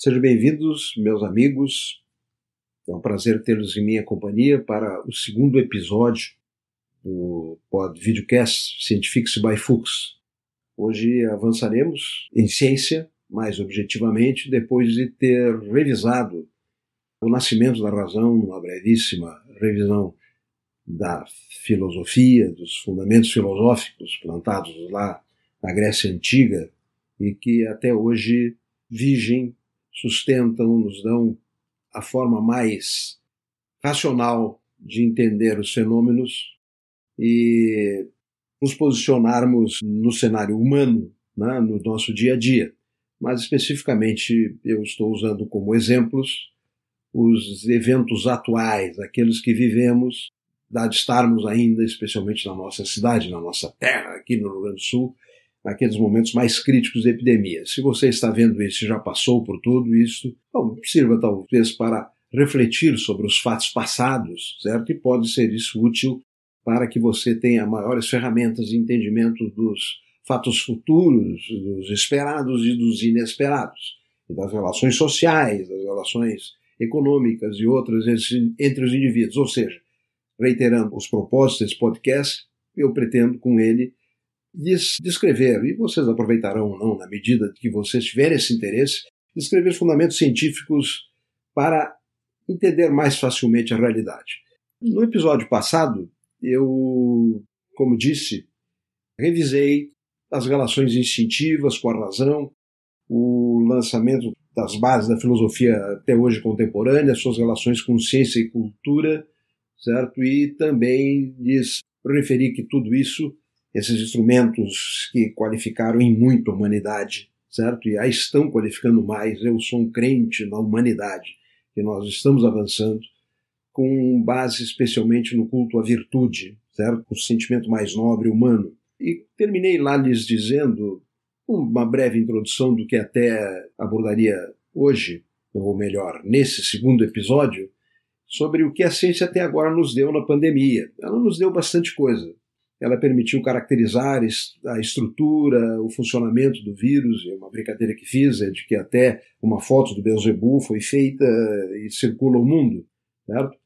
Sejam bem-vindos, meus amigos. É um prazer tê-los em minha companhia para o segundo episódio do pod videocast Scientifics by Fuchs. Hoje avançaremos em ciência, mais objetivamente, depois de ter revisado o nascimento da razão, uma brevíssima revisão da filosofia, dos fundamentos filosóficos plantados lá na Grécia Antiga e que até hoje vigem sustentam, nos dão a forma mais racional de entender os fenômenos e nos posicionarmos no cenário humano, né, no nosso dia a dia. Mas especificamente eu estou usando como exemplos os eventos atuais, aqueles que vivemos, dado estarmos ainda, especialmente na nossa cidade, na nossa terra, aqui no Rio Grande do Sul, naqueles momentos mais críticos da epidemia. Se você está vendo isso e já passou por tudo isso, bom, sirva talvez para refletir sobre os fatos passados, certo? E pode ser isso útil para que você tenha maiores ferramentas de entendimento dos fatos futuros, dos esperados e dos inesperados, das relações sociais, das relações econômicas e outras entre os indivíduos. Ou seja, reiterando os propósitos desse podcast, eu pretendo com ele descrever, e vocês aproveitarão ou não, na medida que vocês tiverem esse interesse, descrever os fundamentos científicos para entender mais facilmente a realidade. No episódio passado, eu, como disse, revisei as relações instintivas com a razão, o lançamento das bases da filosofia até hoje contemporânea, suas relações com ciência e cultura, certo? E também lhes referi que tudo isso esses instrumentos que qualificaram em muito a humanidade, certo? E aí estão qualificando mais. Eu sou um crente na humanidade, que nós estamos avançando com base especialmente no culto à virtude, certo? O sentimento mais nobre humano. E terminei lá lhes dizendo uma breve introdução do que até abordaria hoje, ou melhor, nesse segundo episódio, sobre o que a ciência até agora nos deu na pandemia. Ela nos deu bastante coisa. Ela permitiu caracterizar a estrutura, o funcionamento do vírus. É uma brincadeira que fiz é de que até uma foto do Beelzebub foi feita e circula o mundo, certo?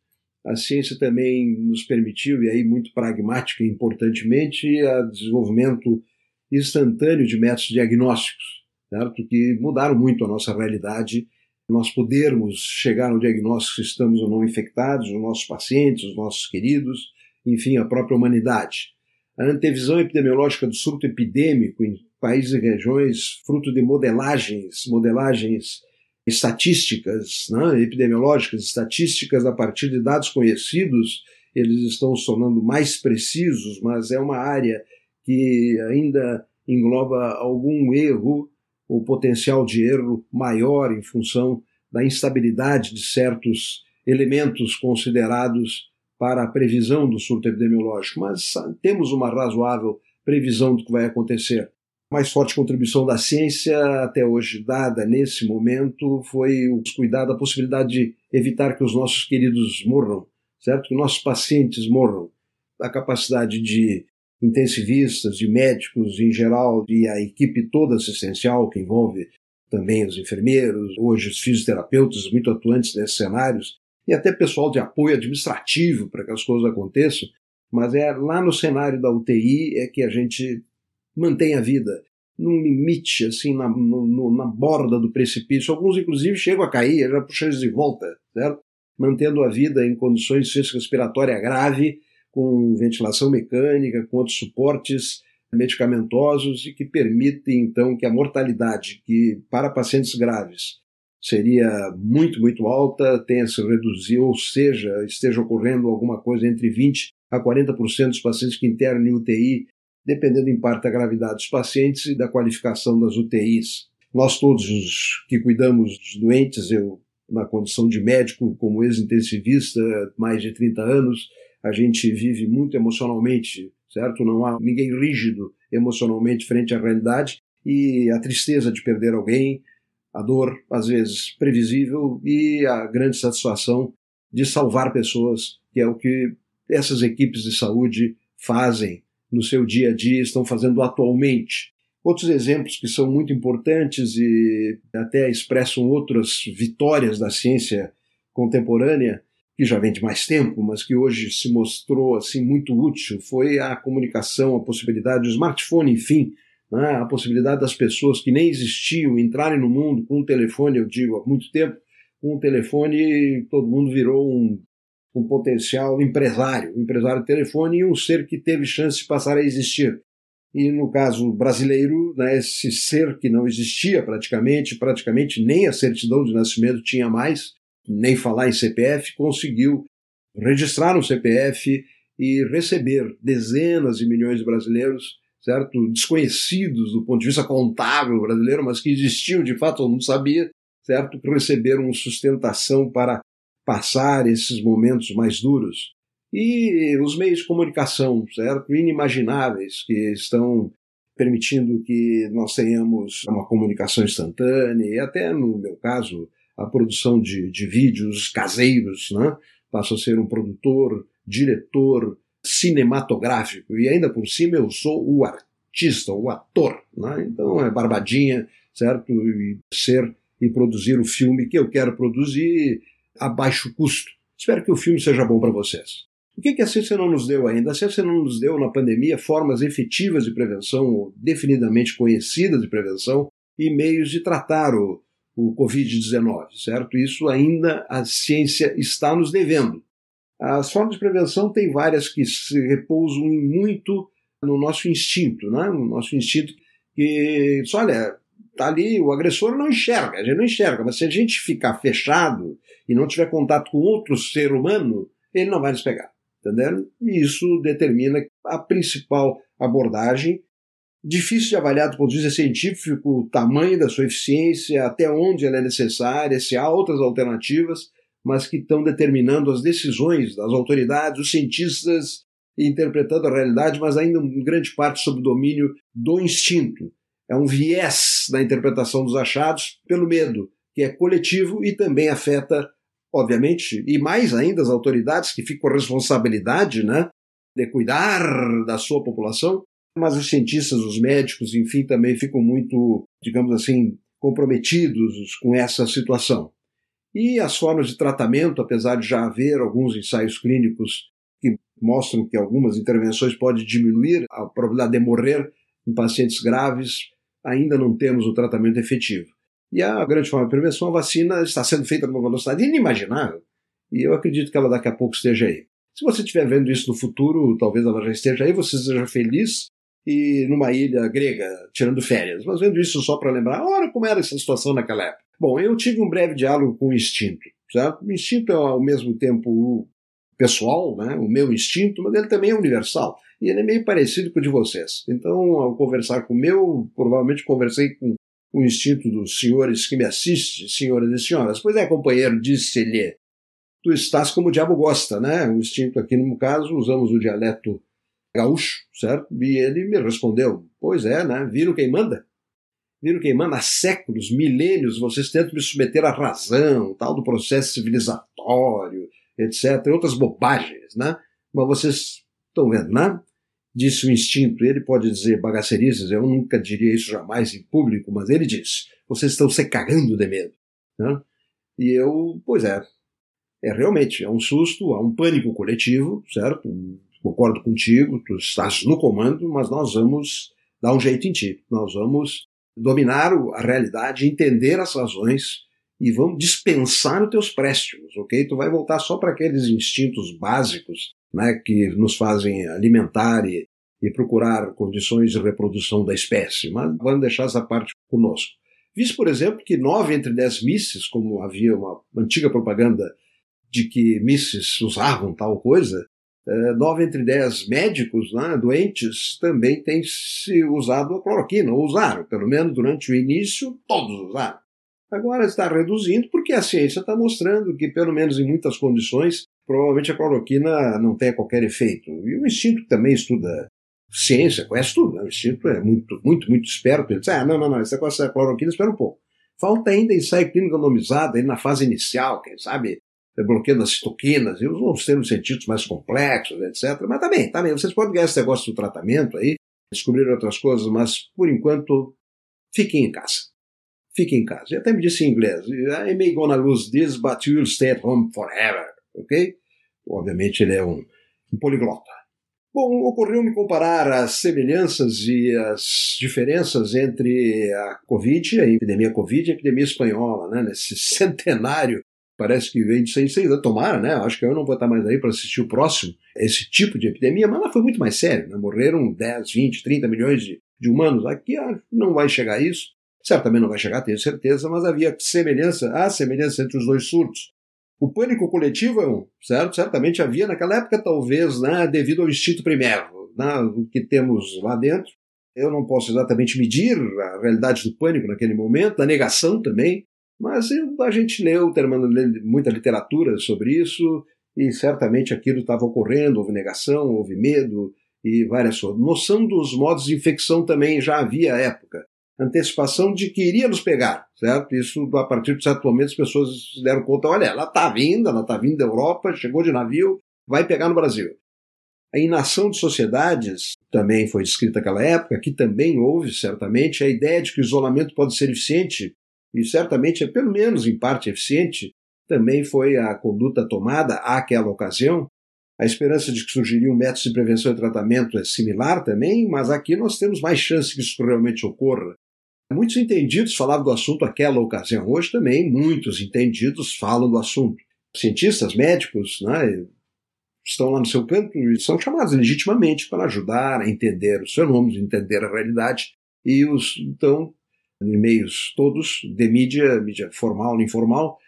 A ciência também nos permitiu, e aí muito pragmática e importantemente, o desenvolvimento instantâneo de métodos diagnósticos, certo? que mudaram muito a nossa realidade. Nós podermos chegar ao diagnóstico se estamos ou não infectados, os nossos pacientes, os nossos queridos, enfim, a própria humanidade a antevisão epidemiológica do surto epidêmico em países e regiões, fruto de modelagens, modelagens estatísticas, né, epidemiológicas, estatísticas a partir de dados conhecidos, eles estão se tornando mais precisos, mas é uma área que ainda engloba algum erro ou potencial de erro maior em função da instabilidade de certos elementos considerados para a previsão do surto epidemiológico, mas temos uma razoável previsão do que vai acontecer. A mais forte contribuição da ciência até hoje dada nesse momento foi o cuidar da possibilidade de evitar que os nossos queridos morram, certo? Que nossos pacientes morram. A capacidade de intensivistas, de médicos em geral e a equipe toda assistencial que envolve também os enfermeiros, hoje os fisioterapeutas muito atuantes nesses cenários, e até pessoal de apoio administrativo para que as coisas aconteçam, mas é lá no cenário da UTI é que a gente mantém a vida num limite, assim, na, no, na borda do precipício. Alguns, inclusive, chegam a cair, já eles de volta, certo? Mantendo a vida em condições de respiratória grave, com ventilação mecânica, com outros suportes medicamentosos e que permitem, então, que a mortalidade, que para pacientes graves seria muito, muito alta, tenha se reduzido, ou seja, esteja ocorrendo alguma coisa entre 20% a 40% dos pacientes que internam em UTI, dependendo em parte da gravidade dos pacientes e da qualificação das UTIs. Nós todos os que cuidamos dos doentes, eu na condição de médico, como ex-intensivista, mais de 30 anos, a gente vive muito emocionalmente, certo? Não há ninguém rígido emocionalmente frente à realidade e a tristeza de perder alguém, a dor, às vezes previsível, e a grande satisfação de salvar pessoas, que é o que essas equipes de saúde fazem no seu dia a dia, estão fazendo atualmente. Outros exemplos que são muito importantes e até expressam outras vitórias da ciência contemporânea, que já vem de mais tempo, mas que hoje se mostrou assim muito útil, foi a comunicação, a possibilidade do smartphone, enfim, né, a possibilidade das pessoas que nem existiam entrarem no mundo com um telefone, eu digo, há muito tempo, com um telefone todo mundo virou um, um potencial empresário, um empresário de telefone e um ser que teve chance de passar a existir. E no caso brasileiro, né, esse ser que não existia praticamente, praticamente nem a certidão de nascimento tinha mais, nem falar em CPF, conseguiu registrar um CPF e receber dezenas de milhões de brasileiros, certo, desconhecidos do ponto de vista contábil brasileiro, mas que existiam de fato, todo mundo sabia, certo, receberam sustentação para passar esses momentos mais duros. E os meios de comunicação, certo, inimagináveis que estão permitindo que nós tenhamos uma comunicação instantânea e até no meu caso a produção de, de vídeos caseiros, né? Passo a ser um produtor, diretor cinematográfico e ainda por cima eu sou o artista, o ator, né? Então é barbadinha, certo? E ser e produzir o filme que eu quero produzir a baixo custo. Espero que o filme seja bom para vocês. O que, que a ciência não nos deu ainda? A ciência não nos deu na pandemia formas efetivas de prevenção, ou definidamente conhecidas de prevenção, e meios de tratar o, o Covid-19, certo? Isso ainda a ciência está nos devendo. As formas de prevenção têm várias que se repousam muito no nosso instinto, né? no nosso instinto que, olha, tá ali, o agressor não enxerga, a gente não enxerga, mas se a gente ficar fechado e não tiver contato com outro ser humano, ele não vai nos pegar, entendeu? E isso determina a principal abordagem Difícil de avaliar do ponto de vista científico o tamanho da sua eficiência, até onde ela é necessária, se há outras alternativas, mas que estão determinando as decisões das autoridades, os cientistas interpretando a realidade, mas ainda em grande parte sob domínio do instinto. É um viés na interpretação dos achados pelo medo, que é coletivo e também afeta, obviamente, e mais ainda as autoridades que ficam com a responsabilidade né, de cuidar da sua população, mas os cientistas, os médicos, enfim, também ficam muito, digamos assim, comprometidos com essa situação. E as formas de tratamento, apesar de já haver alguns ensaios clínicos que mostram que algumas intervenções podem diminuir a probabilidade de morrer em pacientes graves, ainda não temos o tratamento efetivo. E a grande forma de prevenção, a vacina está sendo feita numa velocidade inimaginável, e eu acredito que ela daqui a pouco esteja aí. Se você estiver vendo isso no futuro, talvez ela já esteja aí, você seja feliz, e numa ilha grega, tirando férias. Mas vendo isso só para lembrar, olha como era essa situação naquela época. Bom, eu tive um breve diálogo com o instinto. Certo? O instinto é ao mesmo tempo pessoal, né? o meu instinto, mas ele também é universal. E ele é meio parecido com o de vocês. Então, ao conversar com o meu, provavelmente conversei com o instinto dos senhores que me assistem, senhoras e senhoras. Pois é, companheiro, disse-lhe, tu estás como o diabo gosta, né? O instinto aqui, no caso, usamos o dialeto gaúcho, certo? E ele me respondeu: Pois é, né? Viram quem manda? Viram quem manda? Há séculos, milênios, vocês tentam me submeter à razão, tal do processo civilizatório, etc. Outras bobagens, né? Mas vocês estão vendo, né? Disse o instinto. Ele pode dizer bagaceirices, eu nunca diria isso jamais em público, mas ele disse: Vocês estão se cagando de medo. Né? E eu, pois é, é realmente, é um susto, há um pânico coletivo, certo? Concordo contigo, tu estás no comando, mas nós vamos dar um jeito em ti. Nós vamos dominar a realidade, entender as razões e vamos dispensar os teus préstimos, ok? Tu vai voltar só para aqueles instintos básicos, né, que nos fazem alimentar e, e procurar condições de reprodução da espécie, mas vamos deixar essa parte conosco. Visto, por exemplo, que nove entre dez misses, como havia uma antiga propaganda de que misses usavam tal coisa, é, nove entre dez médicos né, doentes também têm se usado a cloroquina, ou usaram, pelo menos durante o início, todos usaram. Agora está reduzindo porque a ciência está mostrando que, pelo menos em muitas condições, provavelmente a cloroquina não tem qualquer efeito. E o instinto também estuda ciência, conhece tudo. Né? O instinto é muito, muito, muito esperto. Ele diz: ah, não, não, não, da cloroquina, espera um pouco. Falta ainda ensaio clínico randomizado aí na fase inicial, quem sabe bloqueio das citoquinas, e os termos científicos mais complexos, etc. Mas tá bem, tá bem. Vocês podem ganhar esse negócio do tratamento aí, descobrir outras coisas, mas por enquanto fiquem em casa. Fiquem em casa. E até me disse em inglês: I may gonna lose this, but you'll stay at home forever. Ok? Obviamente ele é um, um poliglota. Bom, ocorreu-me comparar as semelhanças e as diferenças entre a Covid, a epidemia Covid e a epidemia espanhola, né? nesse centenário, parece que vem de seis, seis tomara, né? Acho que eu não vou estar mais aí para assistir o próximo, esse tipo de epidemia, mas lá foi muito mais sério, né? Morreram 10, 20, 30 milhões de, de humanos. Aqui não vai chegar a isso, certamente não vai chegar, tenho certeza, mas havia semelhança, há semelhança entre os dois surtos. O pânico coletivo é um, certo? Certamente havia naquela época, talvez, né, devido ao instinto primeiro, né, o que temos lá dentro. Eu não posso exatamente medir a realidade do pânico naquele momento, a negação também, mas eu, a gente leu, terminando muita literatura sobre isso, e certamente aquilo estava ocorrendo, houve negação, houve medo e várias coisas. Noção dos modos de infecção também já havia à época antecipação de que iria nos pegar, certo? Isso, a partir de certo momento, as pessoas se deram conta, olha, ela está vindo, ela está vindo da Europa, chegou de navio, vai pegar no Brasil. A inação de sociedades também foi descrita naquela época, que também houve, certamente, a ideia de que o isolamento pode ser eficiente, e certamente é pelo menos em parte eficiente, também foi a conduta tomada àquela ocasião. A esperança de que surgiriam métodos de prevenção e tratamento é similar também, mas aqui nós temos mais chance que isso realmente ocorra. Muitos entendidos falavam do assunto naquela ocasião. Hoje também muitos entendidos falam do assunto. Cientistas, médicos, né, estão lá no seu canto e são chamados legitimamente para ajudar a entender os fenômenos, entender a realidade. E os, então, em meios todos, de mídia, mídia formal informal,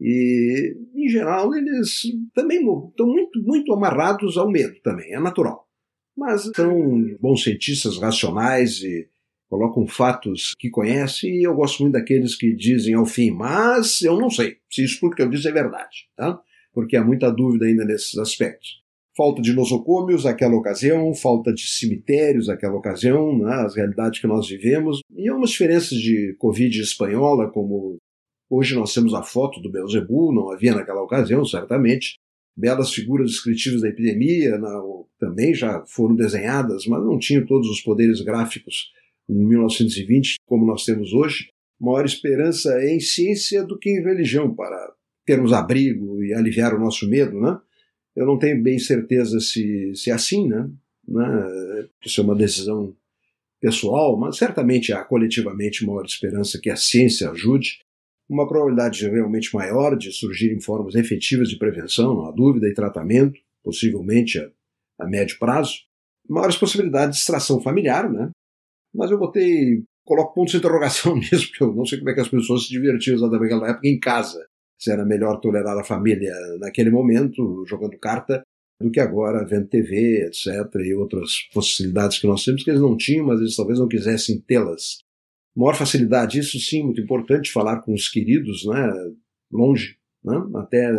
e, em geral, eles também estão muito, muito amarrados ao medo também, é natural. Mas são bons cientistas racionais e colocam fatos que conhecem e eu gosto muito daqueles que dizem ao fim, mas eu não sei se isso tudo que eu disse é verdade, tá? porque há muita dúvida ainda nesses aspectos. Falta de nosocômios naquela ocasião, falta de cemitérios naquela ocasião, né, as realidades que nós vivemos, e há umas diferenças de Covid espanhola, como hoje nós temos a foto do Belzebu, não havia naquela ocasião, certamente, belas figuras descritivas da epidemia na, também já foram desenhadas, mas não tinham todos os poderes gráficos em 1920, como nós temos hoje, maior esperança é em ciência do que em religião para termos abrigo e aliviar o nosso medo, né? Eu não tenho bem certeza se, se é assim, né? né? Isso é uma decisão pessoal, mas certamente há coletivamente maior esperança que a ciência ajude. Uma probabilidade realmente maior de surgirem formas efetivas de prevenção, não há dúvida, e tratamento, possivelmente a, a médio prazo. Maiores possibilidades de extração familiar, né? Mas eu botei, coloco pontos de interrogação nisso, porque eu não sei como é que as pessoas se divertiam exatamente naquela época em casa. Se era melhor tolerar a família naquele momento, jogando carta, do que agora vendo TV, etc., e outras possibilidades que nós temos que eles não tinham, mas eles talvez não quisessem tê-las. Maior facilidade, isso sim, muito importante, falar com os queridos, né, longe, né, até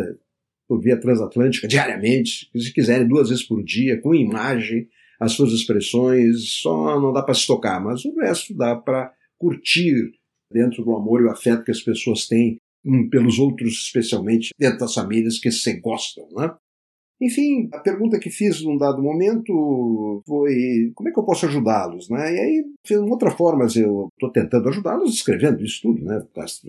por via transatlântica, diariamente, se quiserem, duas vezes por dia, com imagem, as suas expressões, só não dá para se tocar, mas o resto dá para curtir dentro do amor e o afeto que as pessoas têm um, pelos outros, especialmente dentro das famílias que se gostam, né? Enfim, a pergunta que fiz num dado momento foi como é que eu posso ajudá-los, né? E aí, de outra forma, eu estou tentando ajudá-los escrevendo isso tudo, né? Vocês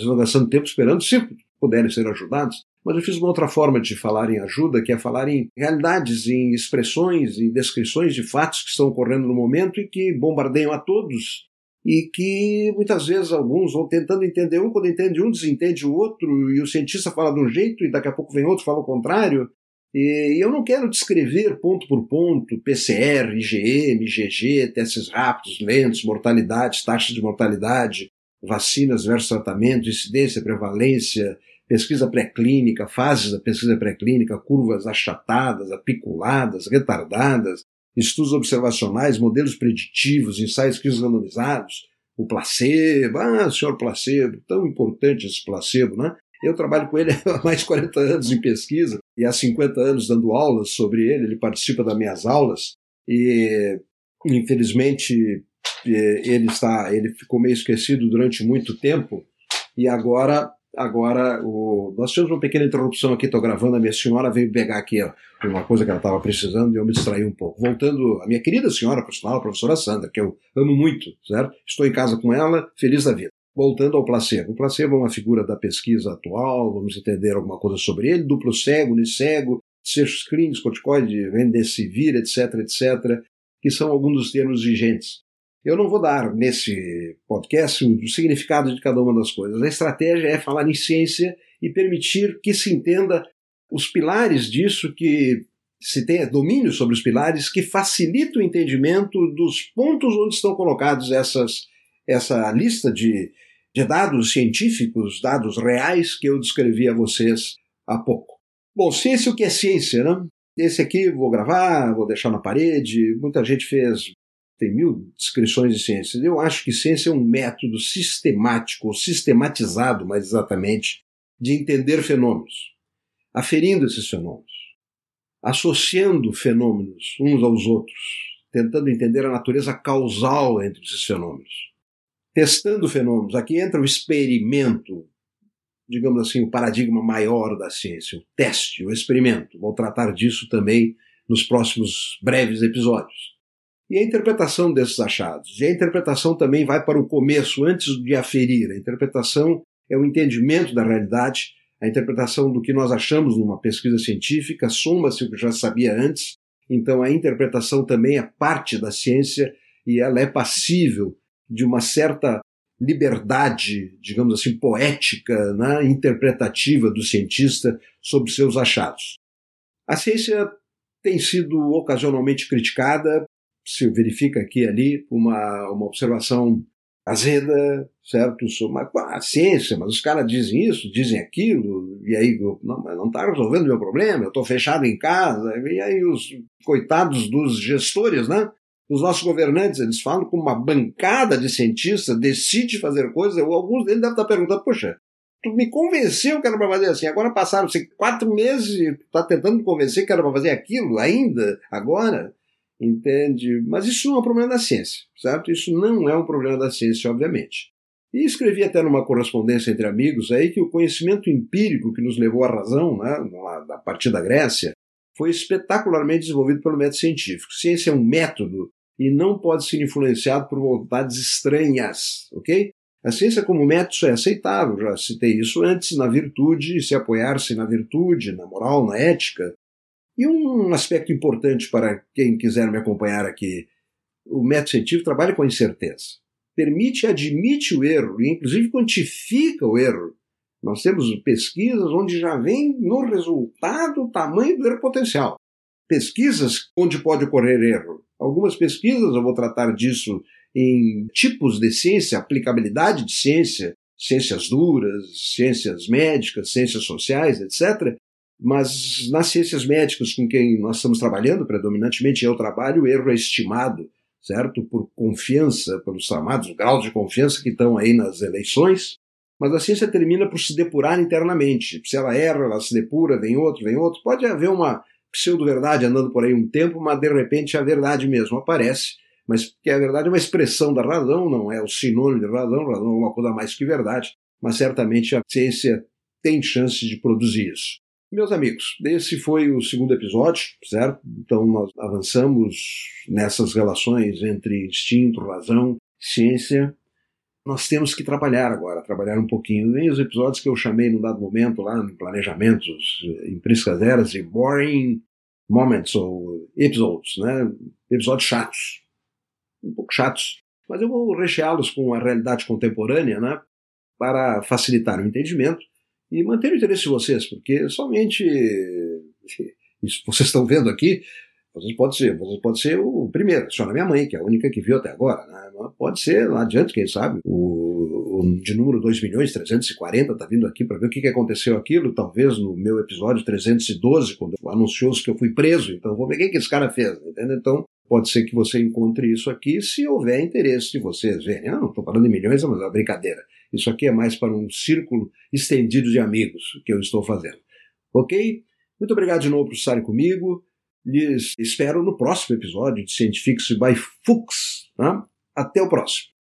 estão gastando tempo esperando se puderem ser ajudados. Mas eu fiz uma outra forma de falar em ajuda, que é falar em realidades, em expressões, em descrições de fatos que estão ocorrendo no momento e que bombardeiam a todos e que muitas vezes alguns vão tentando entender um, quando entende um, desentende o outro, e o cientista fala de um jeito e daqui a pouco vem outro fala o contrário. E eu não quero descrever ponto por ponto PCR, IgM, IgG, testes rápidos, lentos, mortalidades, taxas de mortalidade, vacinas versus tratamento, incidência, prevalência, pesquisa pré-clínica, fases da pesquisa pré-clínica, curvas achatadas, apiculadas, retardadas, estudos observacionais, modelos preditivos, ensaios randomizados, o placebo, ah, senhor placebo, tão importante esse placebo, né? Eu trabalho com ele há mais de 40 anos em pesquisa e há 50 anos dando aulas sobre ele, ele participa das minhas aulas e infelizmente eh, ele está, ele ficou meio esquecido durante muito tempo e agora Agora, o... nós tivemos uma pequena interrupção aqui, estou gravando, a minha senhora veio pegar aqui uma coisa que ela estava precisando e eu me distraí um pouco. Voltando, a minha querida senhora, por sinal, a professora Sandra, que eu amo muito, certo? Estou em casa com ela, feliz da vida. Voltando ao placebo. O placebo é uma figura da pesquisa atual, vamos entender alguma coisa sobre ele, duplo cego, unicego, seixos clínicos, corticoide, remdesivir, etc, etc, que são alguns dos termos vigentes. Eu não vou dar nesse podcast o significado de cada uma das coisas. A estratégia é falar em ciência e permitir que se entenda os pilares disso, que se tenha domínio sobre os pilares, que facilita o entendimento dos pontos onde estão colocados essas, essa lista de, de dados científicos, dados reais que eu descrevi a vocês há pouco. Bom, ciência o que é ciência, né? Esse aqui vou gravar, vou deixar na parede. Muita gente fez tem mil descrições de ciência. Eu acho que ciência é um método sistemático, ou sistematizado, mais exatamente, de entender fenômenos, aferindo esses fenômenos, associando fenômenos uns aos outros, tentando entender a natureza causal entre esses fenômenos, testando fenômenos. Aqui entra o experimento, digamos assim, o paradigma maior da ciência, o teste, o experimento. Vou tratar disso também nos próximos breves episódios e a interpretação desses achados. E a interpretação também vai para o começo, antes de aferir. A interpretação é o entendimento da realidade, a interpretação do que nós achamos numa pesquisa científica, soma-se o que já sabia antes. Então a interpretação também é parte da ciência e ela é passível de uma certa liberdade, digamos assim, poética, né, interpretativa do cientista sobre seus achados. A ciência tem sido ocasionalmente criticada se verifica aqui e ali uma, uma observação azeda, certo? Sobre a ciência, mas os caras dizem isso, dizem aquilo, e aí não, mas não está resolvendo meu problema, eu estou fechado em casa, e aí os coitados dos gestores, né? Os nossos governantes, eles falam com uma bancada de cientistas, decide fazer coisas, alguns deles devem estar perguntando, poxa, tu me convenceu que era para fazer assim, agora passaram-se quatro meses tu está tentando me convencer que era para fazer aquilo ainda, agora? Entende? Mas isso não é um problema da ciência, certo? Isso não é um problema da ciência, obviamente. E escrevi até numa correspondência entre amigos aí que o conhecimento empírico que nos levou à razão, né, a partir da Grécia, foi espetacularmente desenvolvido pelo método científico. Ciência é um método e não pode ser influenciado por vontades estranhas, ok? A ciência como método é aceitável, já citei isso antes, na virtude, se apoiar-se na virtude, na moral, na ética, e um aspecto importante para quem quiser me acompanhar aqui: o método científico trabalha com incerteza. Permite e admite o erro, e inclusive quantifica o erro. Nós temos pesquisas onde já vem no resultado o tamanho do erro potencial. Pesquisas onde pode ocorrer erro. Algumas pesquisas, eu vou tratar disso em tipos de ciência, aplicabilidade de ciência, ciências duras, ciências médicas, ciências sociais, etc., mas nas ciências médicas com quem nós estamos trabalhando, predominantemente eu trabalho, o erro é estimado, certo? Por confiança, pelos chamados graus de confiança que estão aí nas eleições, mas a ciência termina por se depurar internamente. Se ela erra, ela se depura, vem outro, vem outro. Pode haver uma pseudo-verdade andando por aí um tempo, mas de repente a verdade mesmo aparece. Mas que a verdade é uma expressão da razão, não é o sinônimo de razão, razão é uma coisa mais que verdade, mas certamente a ciência tem chance de produzir isso. Meus amigos, esse foi o segundo episódio, certo? Então nós avançamos nessas relações entre instinto, razão, ciência. Nós temos que trabalhar agora, trabalhar um pouquinho. Nem os episódios que eu chamei num dado momento lá no planejamentos, em Priscas Eras, de boring moments ou episodes, né? Episódios chatos, um pouco chatos, mas eu vou recheá-los com a realidade contemporânea, né? Para facilitar o entendimento e manter o interesse de vocês, porque somente isso vocês estão vendo aqui, vocês pode ser, vocês pode ser o primeiro, a senhora minha mãe, que é a única que viu até agora, né? pode ser lá adiante, quem sabe, o, o de número 2 milhões 340 está vindo aqui para ver o que, que aconteceu aquilo, talvez no meu episódio 312, quando anunciou-se que eu fui preso, então vou ver o que, que esse cara fez, entendeu? Então, pode ser que você encontre isso aqui se houver interesse de vocês verem. Não estou falando em milhões, mas é uma brincadeira. Isso aqui é mais para um círculo estendido de amigos que eu estou fazendo. Ok? Muito obrigado de novo por estarem comigo. Lhes espero no próximo episódio de Scientifics by Fuchs. Tá? Até o próximo.